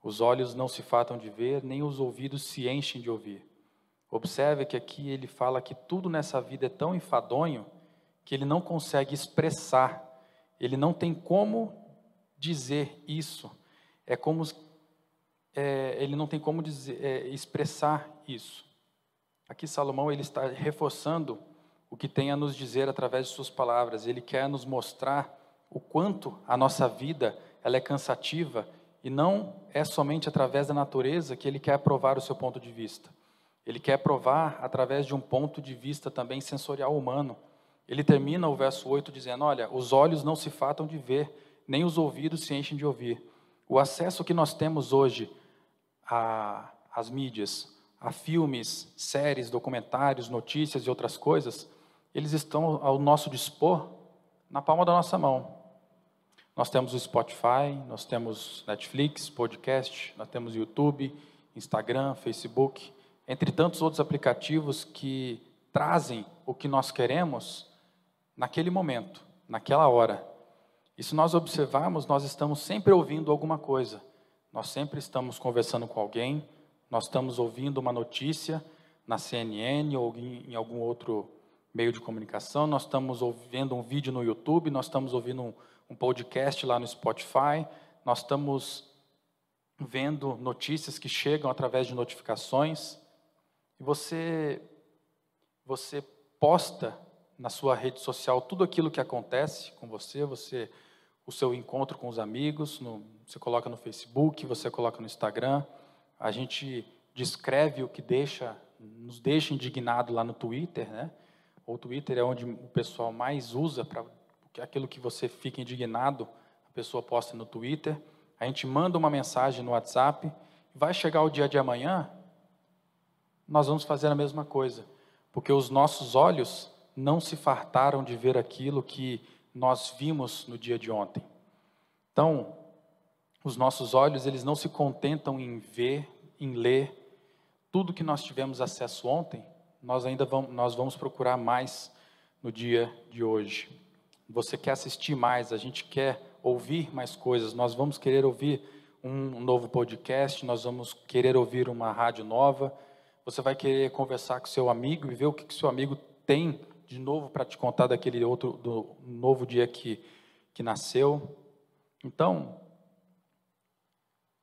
Os olhos não se fatam de ver, nem os ouvidos se enchem de ouvir. Observe que aqui ele fala que tudo nessa vida é tão enfadonho que ele não consegue expressar, ele não tem como dizer isso. É como é, ele não tem como dizer, é, expressar isso. Aqui Salomão ele está reforçando o que tem a nos dizer através de suas palavras. Ele quer nos mostrar o quanto a nossa vida ela é cansativa e não é somente através da natureza que ele quer provar o seu ponto de vista. Ele quer provar através de um ponto de vista também sensorial humano. Ele termina o verso 8 dizendo: Olha, os olhos não se fatam de ver, nem os ouvidos se enchem de ouvir. O acesso que nós temos hoje às mídias, a filmes, séries, documentários, notícias e outras coisas, eles estão ao nosso dispor na palma da nossa mão. Nós temos o Spotify, nós temos Netflix, podcast, nós temos YouTube, Instagram, Facebook entre tantos outros aplicativos que trazem o que nós queremos naquele momento, naquela hora. E se nós observarmos, nós estamos sempre ouvindo alguma coisa. Nós sempre estamos conversando com alguém, nós estamos ouvindo uma notícia na CNN ou em algum outro meio de comunicação, nós estamos ouvindo um vídeo no YouTube, nós estamos ouvindo um, um podcast lá no Spotify, nós estamos vendo notícias que chegam através de notificações. E você, você posta na sua rede social tudo aquilo que acontece com você, você o seu encontro com os amigos, no, você coloca no Facebook, você coloca no Instagram, a gente descreve o que deixa, nos deixa indignado lá no Twitter, né? O Twitter é onde o pessoal mais usa para aquilo que você fica indignado, a pessoa posta no Twitter. A gente manda uma mensagem no WhatsApp, vai chegar o dia de amanhã, nós vamos fazer a mesma coisa, porque os nossos olhos não se fartaram de ver aquilo que nós vimos no dia de ontem. Então, os nossos olhos, eles não se contentam em ver, em ler tudo que nós tivemos acesso ontem, nós ainda vamos, nós vamos procurar mais no dia de hoje. Você quer assistir mais, a gente quer ouvir mais coisas, nós vamos querer ouvir um novo podcast, nós vamos querer ouvir uma rádio nova, você vai querer conversar com seu amigo e ver o que, que seu amigo tem de novo para te contar daquele outro do novo dia que, que nasceu. Então,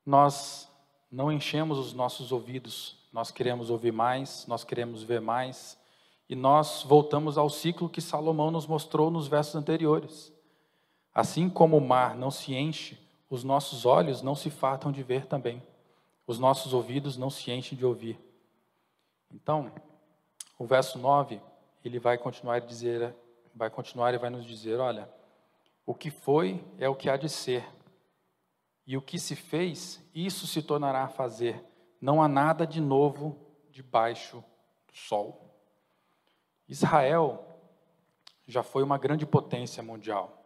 nós não enchemos os nossos ouvidos, nós queremos ouvir mais, nós queremos ver mais, e nós voltamos ao ciclo que Salomão nos mostrou nos versos anteriores. Assim como o mar não se enche, os nossos olhos não se fartam de ver também, os nossos ouvidos não se enchem de ouvir. Então, o verso 9 ele vai continuar dizer, vai continuar e vai nos dizer, olha, o que foi é o que há de ser. E o que se fez, isso se tornará a fazer. Não há nada de novo debaixo do sol. Israel já foi uma grande potência mundial.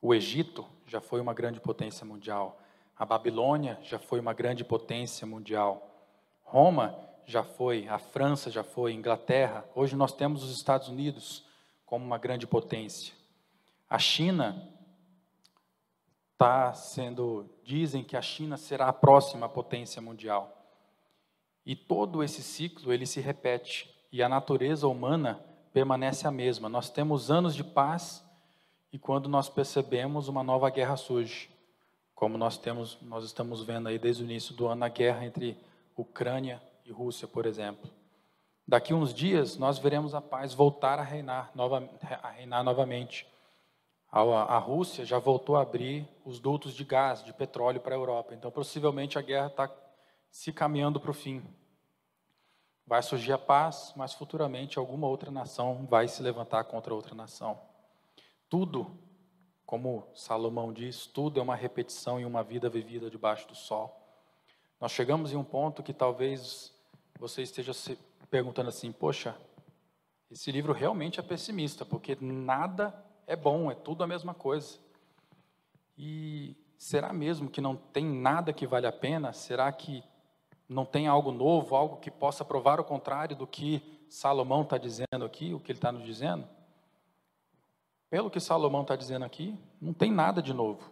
O Egito já foi uma grande potência mundial. A Babilônia já foi uma grande potência mundial. Roma já foi, a França já foi, Inglaterra. Hoje nós temos os Estados Unidos como uma grande potência. A China está sendo, dizem que a China será a próxima potência mundial. E todo esse ciclo ele se repete e a natureza humana permanece a mesma. Nós temos anos de paz e quando nós percebemos uma nova guerra surge, como nós temos, nós estamos vendo aí desde o início do ano a guerra entre Ucrânia e Rússia, por exemplo. Daqui uns dias nós veremos a paz voltar a reinar, nova, a reinar novamente. A, a Rússia já voltou a abrir os dutos de gás, de petróleo para a Europa. Então, possivelmente a guerra está se caminhando para o fim. Vai surgir a paz, mas futuramente alguma outra nação vai se levantar contra outra nação. Tudo, como Salomão diz, tudo é uma repetição e uma vida vivida debaixo do sol. Nós chegamos em um ponto que talvez você esteja se perguntando assim: poxa, esse livro realmente é pessimista, porque nada é bom, é tudo a mesma coisa. E será mesmo que não tem nada que vale a pena? Será que não tem algo novo, algo que possa provar o contrário do que Salomão está dizendo aqui, o que ele está nos dizendo? Pelo que Salomão está dizendo aqui, não tem nada de novo.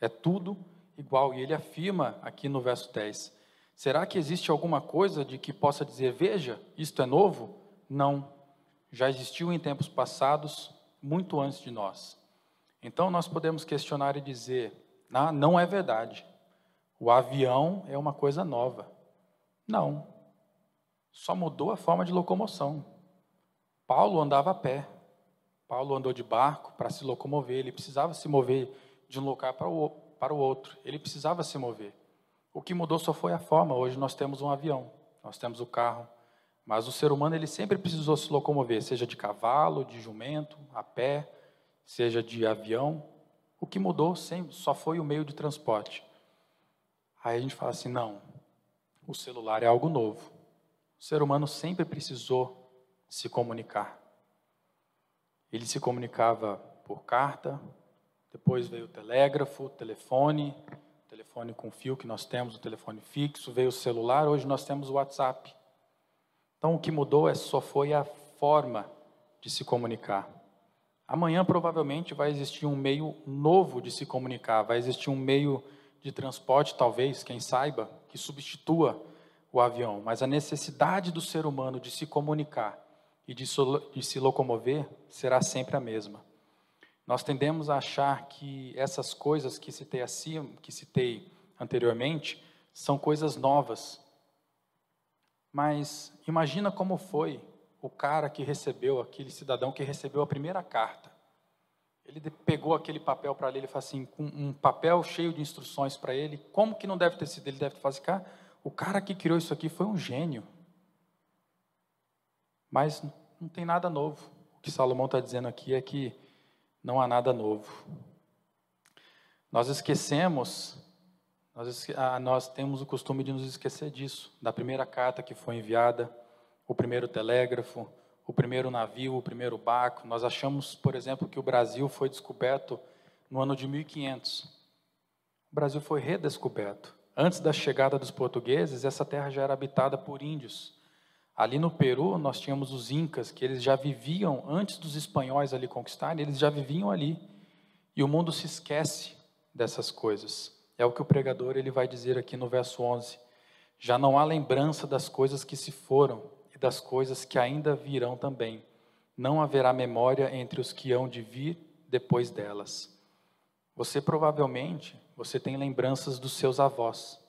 É tudo igual. E ele afirma aqui no verso 10: Será que existe alguma coisa de que possa dizer, veja, isto é novo? Não. Já existiu em tempos passados, muito antes de nós. Então nós podemos questionar e dizer, ah, não é verdade. O avião é uma coisa nova. Não. Só mudou a forma de locomoção. Paulo andava a pé. Paulo andou de barco para se locomover. Ele precisava se mover de um o, para o outro. Ele precisava se mover. O que mudou só foi a forma. Hoje nós temos um avião, nós temos o carro, mas o ser humano ele sempre precisou se locomover, seja de cavalo, de jumento, a pé, seja de avião. O que mudou sempre, só foi o meio de transporte. Aí a gente fala assim: não, o celular é algo novo. O ser humano sempre precisou se comunicar. Ele se comunicava por carta, depois veio o telégrafo, telefone, telefone com fio que nós temos, o telefone fixo, veio o celular, hoje nós temos o WhatsApp. Então o que mudou é só foi a forma de se comunicar. Amanhã provavelmente vai existir um meio novo de se comunicar, vai existir um meio de transporte, talvez, quem saiba, que substitua o avião, mas a necessidade do ser humano de se comunicar e de, se locomover será sempre a mesma. Nós tendemos a achar que essas coisas que citei acima, que citei anteriormente, são coisas novas. Mas imagina como foi o cara que recebeu, aquele cidadão que recebeu a primeira carta. Ele pegou aquele papel para ler, ele falou assim, um papel cheio de instruções para ele. Como que não deve ter sido? Ele deve falar assim, cara, o cara que criou isso aqui foi um gênio. Mas não tem nada novo. O que Salomão está dizendo aqui é que não há nada novo. Nós esquecemos, nós, ah, nós temos o costume de nos esquecer disso, da primeira carta que foi enviada, o primeiro telégrafo, o primeiro navio, o primeiro barco. Nós achamos, por exemplo, que o Brasil foi descoberto no ano de 1500. O Brasil foi redescoberto. Antes da chegada dos portugueses, essa terra já era habitada por índios. Ali no Peru, nós tínhamos os incas, que eles já viviam, antes dos espanhóis ali conquistarem, eles já viviam ali. E o mundo se esquece dessas coisas. É o que o pregador ele vai dizer aqui no verso 11. Já não há lembrança das coisas que se foram, das coisas que ainda virão também. Não haverá memória entre os que hão de vir depois delas. Você provavelmente, você tem lembranças dos seus avós.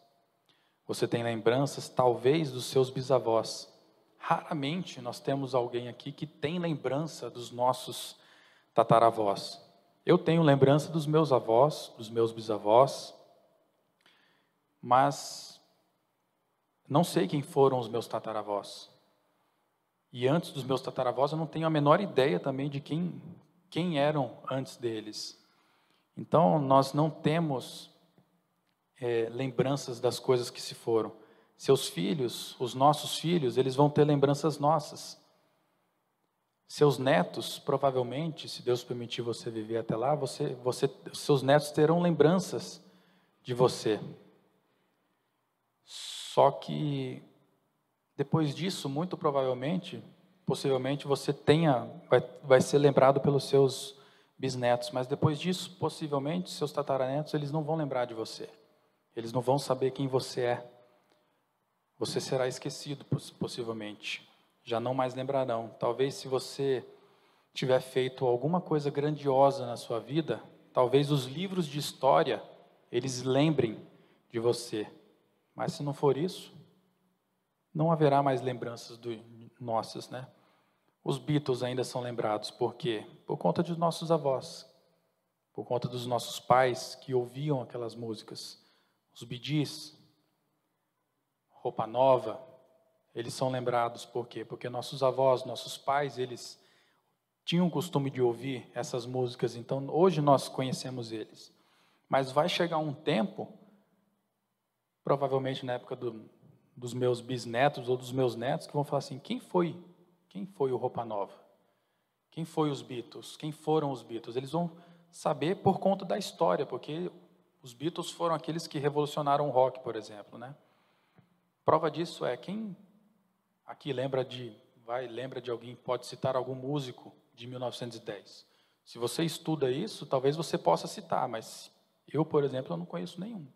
Você tem lembranças, talvez, dos seus bisavós. Raramente nós temos alguém aqui que tem lembrança dos nossos tataravós. Eu tenho lembrança dos meus avós, dos meus bisavós, mas não sei quem foram os meus tataravós. E antes dos meus tataravós, eu não tenho a menor ideia também de quem, quem eram antes deles. Então, nós não temos é, lembranças das coisas que se foram. Seus filhos, os nossos filhos, eles vão ter lembranças nossas. Seus netos, provavelmente, se Deus permitir você viver até lá, você, você, seus netos terão lembranças de você. Só que depois disso, muito provavelmente, possivelmente você tenha, vai, vai ser lembrado pelos seus bisnetos, mas depois disso, possivelmente, seus tataranetos, eles não vão lembrar de você. Eles não vão saber quem você é. Você será esquecido, possivelmente. Já não mais lembrarão. Talvez se você tiver feito alguma coisa grandiosa na sua vida, talvez os livros de história, eles lembrem de você. Mas se não for isso, não haverá mais lembranças do, nossas, né? Os Beatles ainda são lembrados, por quê? Por conta de nossos avós, por conta dos nossos pais que ouviam aquelas músicas. Os Bidis, Roupa Nova, eles são lembrados por quê? Porque nossos avós, nossos pais, eles tinham o costume de ouvir essas músicas, então hoje nós conhecemos eles. Mas vai chegar um tempo, provavelmente na época do, dos meus bisnetos ou dos meus netos que vão falar assim: quem foi? Quem foi o Roupa Nova? Quem foi os Beatles? Quem foram os Beatles? Eles vão saber por conta da história, porque os Beatles foram aqueles que revolucionaram o rock, por exemplo, né? Prova disso é quem aqui lembra de vai lembra de alguém pode citar algum músico de 1910. Se você estuda isso, talvez você possa citar, mas eu, por exemplo, eu não conheço nenhum.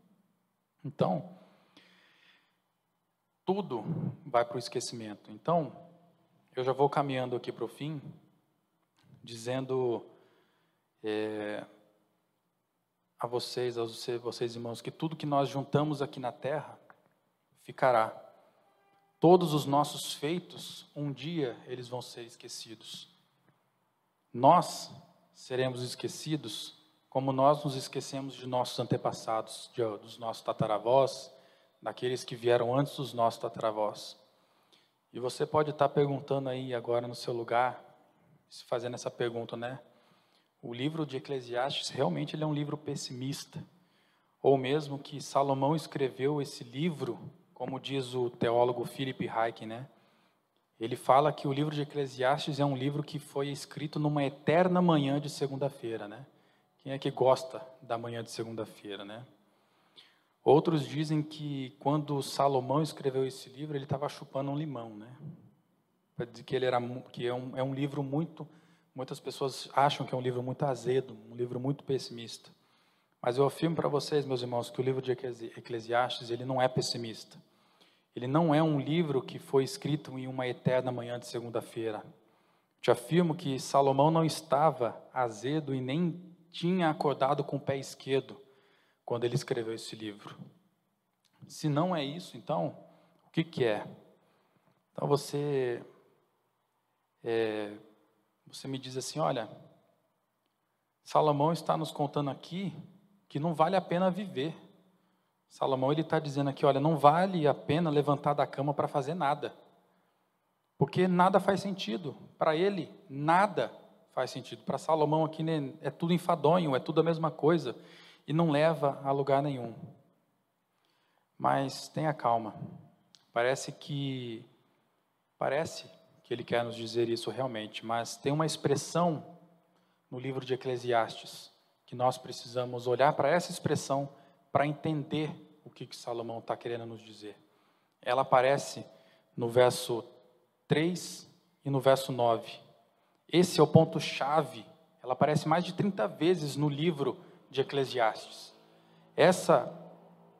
Então, tudo vai para o esquecimento. Então, eu já vou caminhando aqui para o fim, dizendo é, a vocês, a vocês irmãos, que tudo que nós juntamos aqui na terra ficará. Todos os nossos feitos, um dia eles vão ser esquecidos. Nós seremos esquecidos como nós nos esquecemos de nossos antepassados, de, dos nossos tataravós, daqueles que vieram antes dos nossos tataravós. E você pode estar perguntando aí agora no seu lugar, fazendo essa pergunta, né? O livro de Eclesiastes realmente ele é um livro pessimista, ou mesmo que Salomão escreveu esse livro, como diz o teólogo Philip Hayek, né? Ele fala que o livro de Eclesiastes é um livro que foi escrito numa eterna manhã de segunda-feira, né? Quem é que gosta da manhã de segunda-feira, né? Outros dizem que quando Salomão escreveu esse livro, ele estava chupando um limão, né? Para dizer que ele era que é um, é um livro muito muitas pessoas acham que é um livro muito azedo, um livro muito pessimista. Mas eu afirmo para vocês, meus irmãos, que o livro de Eclesiastes, ele não é pessimista. Ele não é um livro que foi escrito em uma eterna manhã de segunda-feira. Te afirmo que Salomão não estava azedo e nem tinha acordado com o pé esquerdo quando ele escreveu esse livro. Se não é isso, então, o que, que é? Então você, é, você me diz assim, olha, Salomão está nos contando aqui que não vale a pena viver. Salomão ele está dizendo aqui, olha, não vale a pena levantar da cama para fazer nada, porque nada faz sentido para ele, nada faz sentido. Para Salomão aqui né, é tudo enfadonho, é tudo a mesma coisa e não leva a lugar nenhum. Mas tenha calma. Parece que parece que ele quer nos dizer isso realmente, mas tem uma expressão no livro de Eclesiastes que nós precisamos olhar para essa expressão para entender o que, que Salomão está querendo nos dizer. Ela aparece no verso 3 e no verso 9. Esse é o ponto-chave. Ela aparece mais de 30 vezes no livro de Eclesiastes. Essa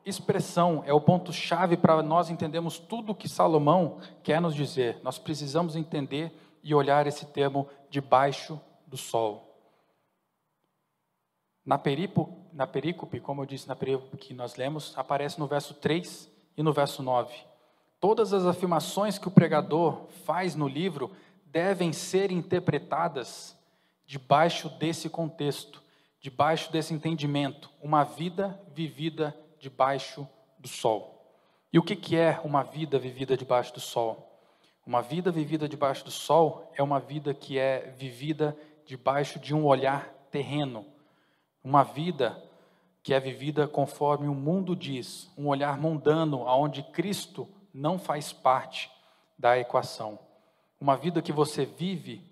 expressão é o ponto-chave para nós entendermos tudo o que Salomão quer nos dizer. Nós precisamos entender e olhar esse termo debaixo do sol. Na, na perícope, como eu disse na perícope que nós lemos, aparece no verso 3 e no verso 9. Todas as afirmações que o pregador faz no livro devem ser interpretadas debaixo desse contexto debaixo desse entendimento, uma vida vivida debaixo do sol. E o que, é uma vida vivida debaixo do sol? Uma vida vivida debaixo do sol é uma vida que é vivida debaixo de um olhar terreno. Uma vida que é vivida conforme o mundo diz, um olhar mundano, onde Cristo não faz parte da equação. Uma vida que você vive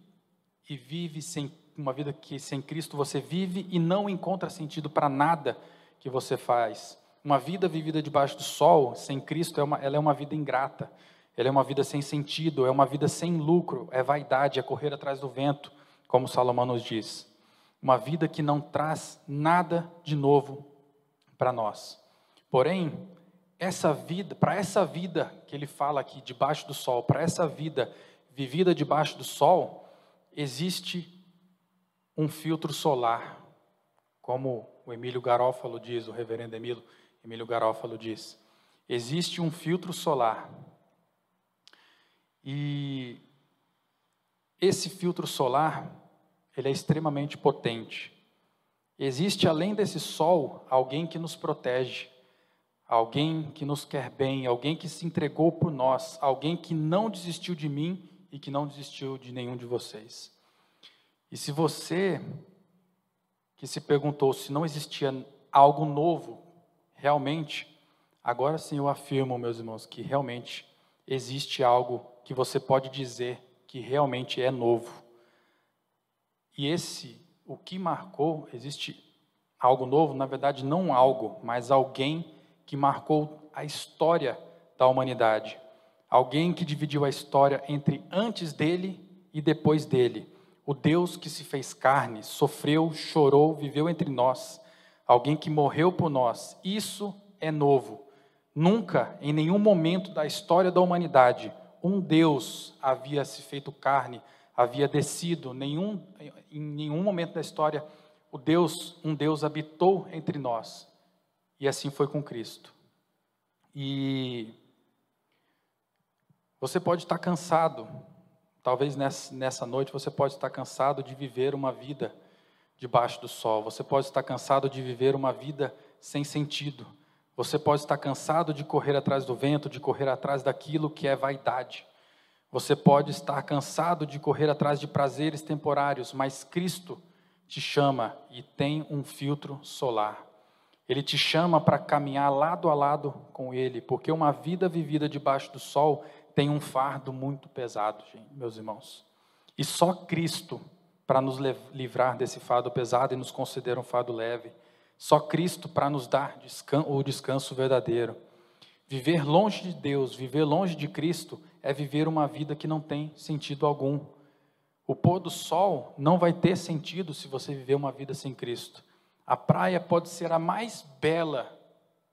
e vive sem uma vida que sem Cristo você vive e não encontra sentido para nada que você faz. Uma vida vivida debaixo do sol, sem Cristo, é uma, ela é uma vida ingrata. Ela é uma vida sem sentido, é uma vida sem lucro, é vaidade, é correr atrás do vento, como Salomão nos diz. Uma vida que não traz nada de novo para nós. Porém, essa vida, para essa vida que ele fala aqui debaixo do sol, para essa vida vivida debaixo do sol, existe um filtro solar, como o Emílio Garófalo diz, o reverendo Emílio, Emílio Garófalo diz. Existe um filtro solar. E esse filtro solar, ele é extremamente potente. Existe além desse sol alguém que nos protege, alguém que nos quer bem, alguém que se entregou por nós, alguém que não desistiu de mim e que não desistiu de nenhum de vocês. E se você que se perguntou se não existia algo novo, realmente, agora sim eu afirmo, meus irmãos, que realmente existe algo que você pode dizer que realmente é novo. E esse, o que marcou, existe algo novo, na verdade, não algo, mas alguém que marcou a história da humanidade. Alguém que dividiu a história entre antes dele e depois dele o Deus que se fez carne, sofreu, chorou, viveu entre nós, alguém que morreu por nós. Isso é novo. Nunca, em nenhum momento da história da humanidade, um Deus havia se feito carne, havia descido, nenhum, em nenhum momento da história, o Deus, um Deus habitou entre nós. E assim foi com Cristo. E você pode estar cansado, Talvez nessa noite você pode estar cansado de viver uma vida debaixo do sol. Você pode estar cansado de viver uma vida sem sentido. Você pode estar cansado de correr atrás do vento, de correr atrás daquilo que é vaidade. Você pode estar cansado de correr atrás de prazeres temporários, mas Cristo te chama e tem um filtro solar. Ele te chama para caminhar lado a lado com Ele, porque uma vida vivida debaixo do sol tem um fardo muito pesado, meus irmãos. E só Cristo para nos livrar desse fardo pesado e nos conceder um fardo leve. Só Cristo para nos dar o descanso verdadeiro. Viver longe de Deus, viver longe de Cristo, é viver uma vida que não tem sentido algum. O pôr do sol não vai ter sentido se você viver uma vida sem Cristo. A praia pode ser a mais bela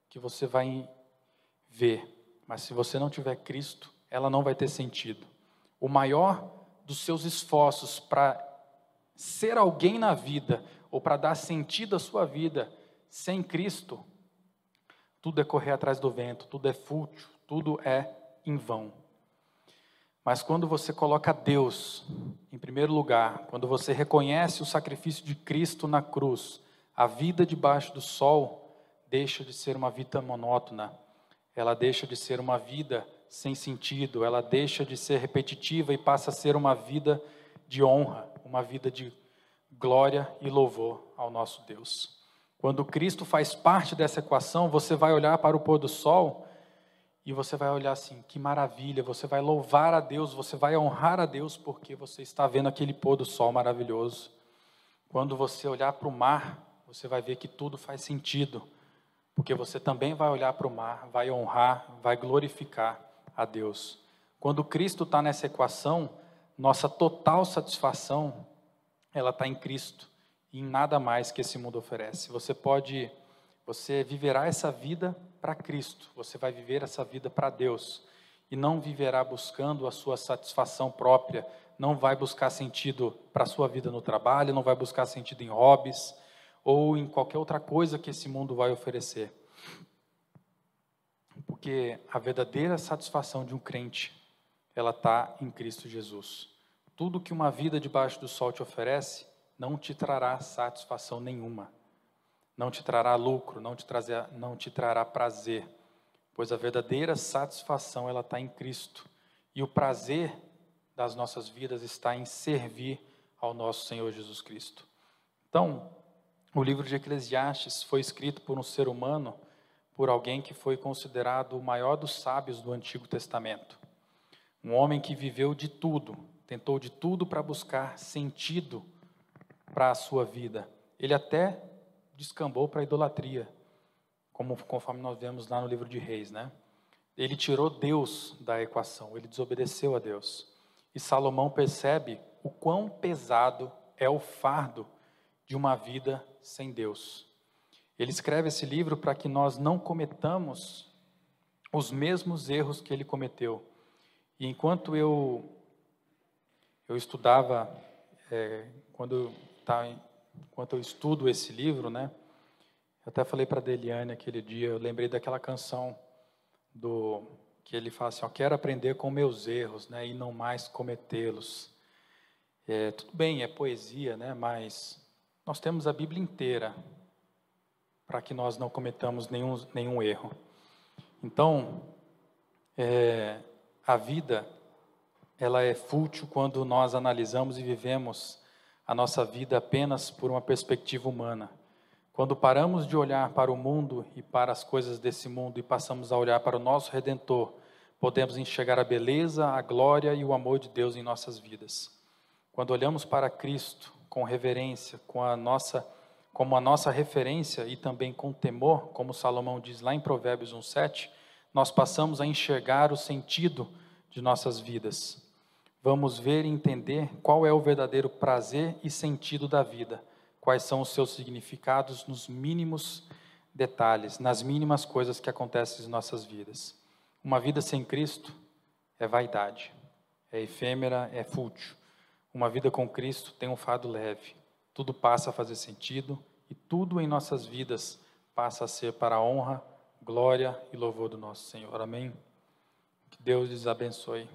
que você vai ver, mas se você não tiver Cristo, ela não vai ter sentido. O maior dos seus esforços para ser alguém na vida ou para dar sentido à sua vida sem Cristo, tudo é correr atrás do vento, tudo é fútil, tudo é em vão. Mas quando você coloca Deus em primeiro lugar, quando você reconhece o sacrifício de Cristo na cruz, a vida debaixo do sol deixa de ser uma vida monótona, ela deixa de ser uma vida sem sentido, ela deixa de ser repetitiva e passa a ser uma vida de honra, uma vida de glória e louvor ao nosso Deus. Quando Cristo faz parte dessa equação, você vai olhar para o pôr do sol e você vai olhar assim, que maravilha, você vai louvar a Deus, você vai honrar a Deus porque você está vendo aquele pôr do sol maravilhoso. Quando você olhar para o mar, você vai ver que tudo faz sentido, porque você também vai olhar para o mar, vai honrar, vai glorificar a Deus. Quando Cristo está nessa equação, nossa total satisfação, ela está em Cristo e em nada mais que esse mundo oferece. Você pode, você viverá essa vida para Cristo, você vai viver essa vida para Deus e não viverá buscando a sua satisfação própria, não vai buscar sentido para a sua vida no trabalho, não vai buscar sentido em hobbies ou em qualquer outra coisa que esse mundo vai oferecer. Porque a verdadeira satisfação de um crente, ela está em Cristo Jesus. Tudo que uma vida debaixo do sol te oferece, não te trará satisfação nenhuma não te trará lucro, não te, trazer, não te trará prazer, pois a verdadeira satisfação ela está em Cristo e o prazer das nossas vidas está em servir ao nosso Senhor Jesus Cristo. Então, o livro de Eclesiastes foi escrito por um ser humano, por alguém que foi considerado o maior dos sábios do Antigo Testamento. Um homem que viveu de tudo, tentou de tudo para buscar sentido para a sua vida. Ele até descambou para a idolatria, como conforme nós vemos lá no livro de Reis, né? Ele tirou Deus da equação, ele desobedeceu a Deus. E Salomão percebe o quão pesado é o fardo de uma vida sem Deus. Ele escreve esse livro para que nós não cometamos os mesmos erros que ele cometeu. E enquanto eu eu estudava, é, quando tá, enquanto eu estudo esse livro, né? Eu até falei para Deliane aquele dia, eu lembrei daquela canção do que ele fala assim, ó, quero aprender com meus erros, né, e não mais cometê-los. É, tudo bem, é poesia, né, mas nós temos a Bíblia inteira para que nós não cometamos nenhum, nenhum erro. Então, é, a vida, ela é fútil quando nós analisamos e vivemos a nossa vida apenas por uma perspectiva humana. Quando paramos de olhar para o mundo e para as coisas desse mundo e passamos a olhar para o nosso Redentor, podemos enxergar a beleza, a glória e o amor de Deus em nossas vidas. Quando olhamos para Cristo com reverência, com a nossa como a nossa referência e também com temor, como Salomão diz lá em Provérbios 1:7, nós passamos a enxergar o sentido de nossas vidas vamos ver e entender qual é o verdadeiro prazer e sentido da vida, quais são os seus significados nos mínimos detalhes, nas mínimas coisas que acontecem em nossas vidas. Uma vida sem Cristo é vaidade, é efêmera, é fútil. Uma vida com Cristo tem um fado leve, tudo passa a fazer sentido e tudo em nossas vidas passa a ser para a honra, glória e louvor do nosso Senhor. Amém? Que Deus lhes abençoe.